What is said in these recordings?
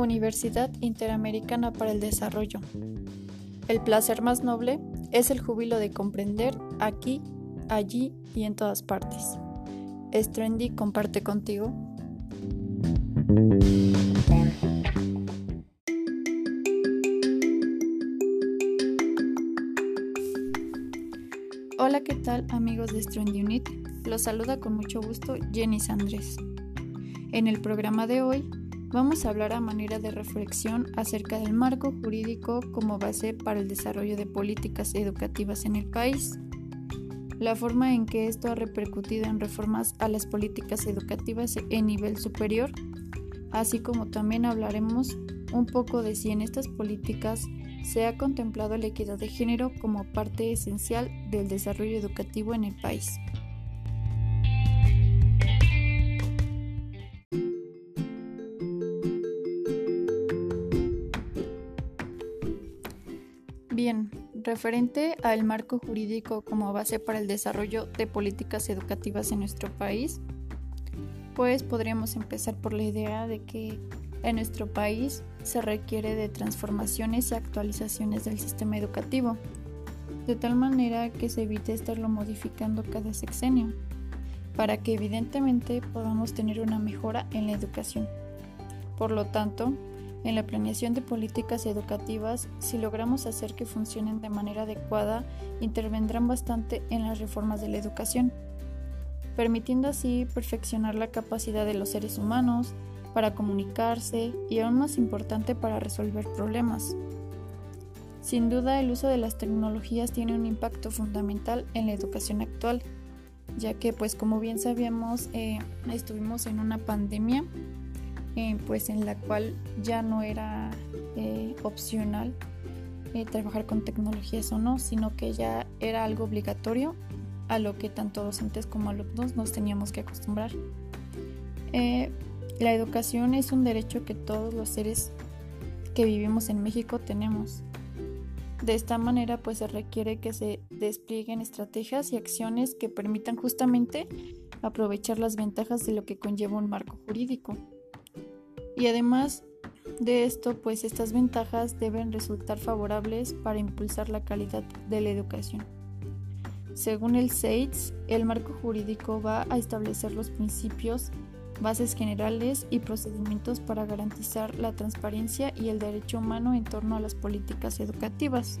Universidad Interamericana para el Desarrollo. El placer más noble es el júbilo de comprender aquí, allí y en todas partes. Trendy comparte contigo. Hola, ¿qué tal amigos de Trendy Unit? Los saluda con mucho gusto Jenny Andrés. En el programa de hoy vamos a hablar a manera de reflexión acerca del marco jurídico como base para el desarrollo de políticas educativas en el país, la forma en que esto ha repercutido en reformas a las políticas educativas en nivel superior, así como también hablaremos un poco de si en estas políticas se ha contemplado la equidad de género como parte esencial del desarrollo educativo en el país. Bien, referente al marco jurídico como base para el desarrollo de políticas educativas en nuestro país, pues podríamos empezar por la idea de que en nuestro país se requiere de transformaciones y actualizaciones del sistema educativo, de tal manera que se evite estarlo modificando cada sexenio, para que evidentemente podamos tener una mejora en la educación. Por lo tanto, en la planeación de políticas educativas, si logramos hacer que funcionen de manera adecuada, intervendrán bastante en las reformas de la educación, permitiendo así perfeccionar la capacidad de los seres humanos para comunicarse y aún más importante para resolver problemas. Sin duda, el uso de las tecnologías tiene un impacto fundamental en la educación actual, ya que, pues como bien sabíamos, eh, estuvimos en una pandemia eh, pues en la cual ya no era eh, opcional eh, trabajar con tecnologías o no, sino que ya era algo obligatorio a lo que tanto docentes como alumnos nos teníamos que acostumbrar. la educación es un derecho que todos los seres que vivimos en México tenemos. De esta manera pues se requiere que se desplieguen estrategias y acciones que permitan justamente aprovechar las ventajas de lo que conlleva un marco jurídico. Y además de esto, pues estas ventajas deben resultar favorables para impulsar la calidad de la educación. Según el SAIDS, el marco jurídico va a establecer los principios, bases generales y procedimientos para garantizar la transparencia y el derecho humano en torno a las políticas educativas.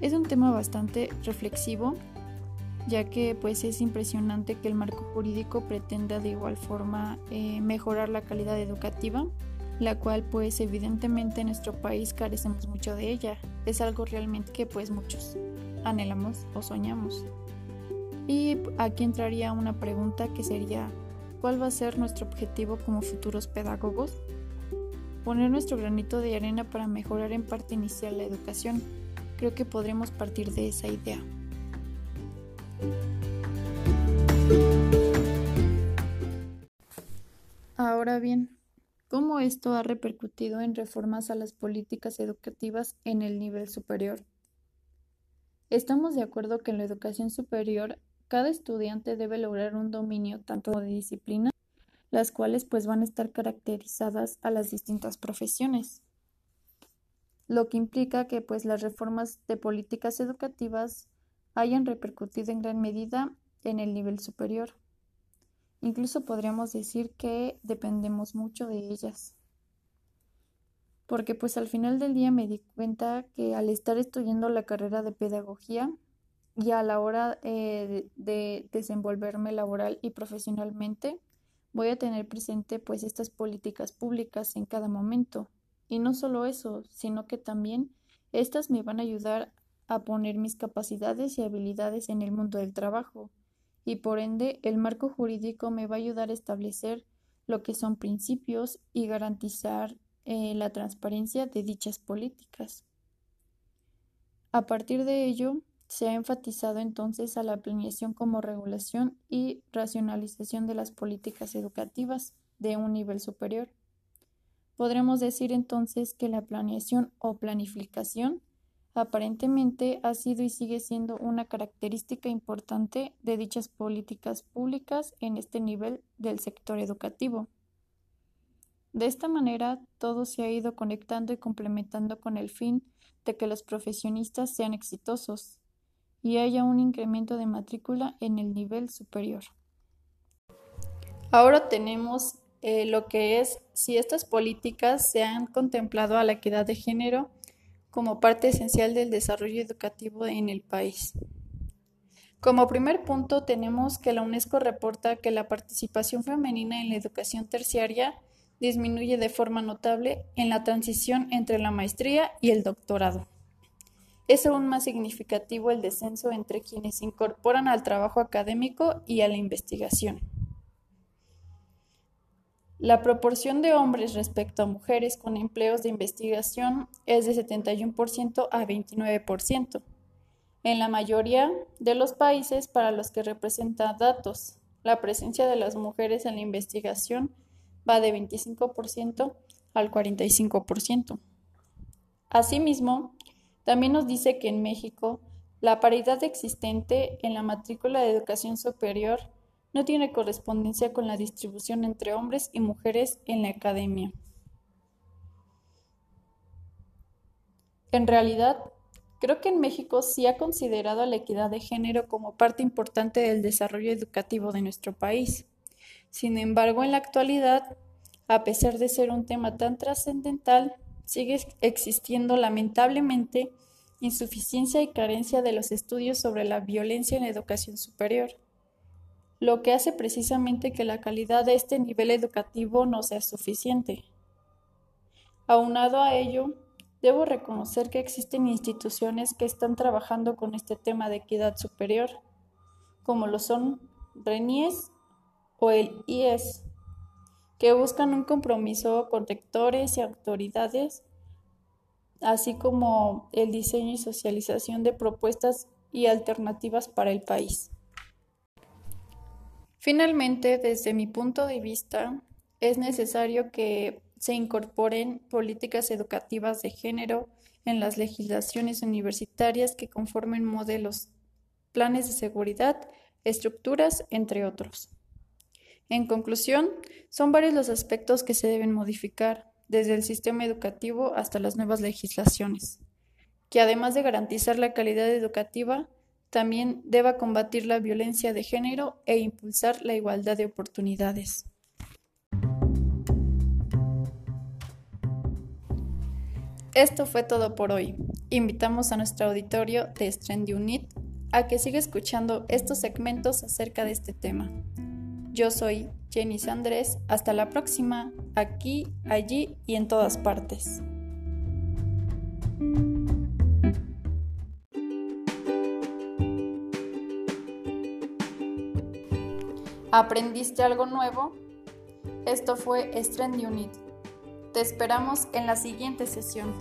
Es un tema bastante reflexivo ya que pues es impresionante que el marco jurídico pretenda de igual forma eh, mejorar la calidad educativa, la cual pues evidentemente en nuestro país carecemos mucho de ella. Es algo realmente que pues muchos anhelamos o soñamos. Y aquí entraría una pregunta que sería, ¿cuál va a ser nuestro objetivo como futuros pedagogos? Poner nuestro granito de arena para mejorar en parte inicial la educación. Creo que podremos partir de esa idea. Ahora bien, ¿cómo esto ha repercutido en reformas a las políticas educativas en el nivel superior? Estamos de acuerdo que en la educación superior cada estudiante debe lograr un dominio tanto de disciplinas, las cuales pues van a estar caracterizadas a las distintas profesiones, lo que implica que pues las reformas de políticas educativas hayan repercutido en gran medida en el nivel superior. Incluso podríamos decir que dependemos mucho de ellas. Porque pues al final del día me di cuenta que al estar estudiando la carrera de pedagogía y a la hora eh, de desenvolverme laboral y profesionalmente, voy a tener presente pues estas políticas públicas en cada momento. Y no solo eso, sino que también estas me van a ayudar a poner mis capacidades y habilidades en el mundo del trabajo, y por ende el marco jurídico me va a ayudar a establecer lo que son principios y garantizar eh, la transparencia de dichas políticas. A partir de ello, se ha enfatizado entonces a la planeación como regulación y racionalización de las políticas educativas de un nivel superior. Podremos decir entonces que la planeación o planificación aparentemente ha sido y sigue siendo una característica importante de dichas políticas públicas en este nivel del sector educativo. De esta manera, todo se ha ido conectando y complementando con el fin de que los profesionistas sean exitosos y haya un incremento de matrícula en el nivel superior. Ahora tenemos eh, lo que es si estas políticas se han contemplado a la equidad de género como parte esencial del desarrollo educativo en el país. Como primer punto tenemos que la UNESCO reporta que la participación femenina en la educación terciaria disminuye de forma notable en la transición entre la maestría y el doctorado. Es aún más significativo el descenso entre quienes se incorporan al trabajo académico y a la investigación. La proporción de hombres respecto a mujeres con empleos de investigación es de 71% a 29%. En la mayoría de los países para los que representa datos, la presencia de las mujeres en la investigación va de 25% al 45%. Asimismo, también nos dice que en México la paridad existente en la matrícula de educación superior no tiene correspondencia con la distribución entre hombres y mujeres en la academia. En realidad, creo que en México sí ha considerado la equidad de género como parte importante del desarrollo educativo de nuestro país. Sin embargo, en la actualidad, a pesar de ser un tema tan trascendental, sigue existiendo lamentablemente insuficiencia y carencia de los estudios sobre la violencia en la educación superior lo que hace precisamente que la calidad de este nivel educativo no sea suficiente. Aunado a ello, debo reconocer que existen instituciones que están trabajando con este tema de equidad superior, como lo son RENIES o el IES, que buscan un compromiso con rectores y autoridades, así como el diseño y socialización de propuestas y alternativas para el país. Finalmente, desde mi punto de vista, es necesario que se incorporen políticas educativas de género en las legislaciones universitarias que conformen modelos, planes de seguridad, estructuras, entre otros. En conclusión, son varios los aspectos que se deben modificar, desde el sistema educativo hasta las nuevas legislaciones, que además de garantizar la calidad educativa, también deba combatir la violencia de género e impulsar la igualdad de oportunidades. Esto fue todo por hoy. Invitamos a nuestro auditorio de Strand Unit a que siga escuchando estos segmentos acerca de este tema. Yo soy Jenny Andrés. Hasta la próxima, aquí, allí y en todas partes. ¿Aprendiste algo nuevo? Esto fue Strand Unit. Te esperamos en la siguiente sesión.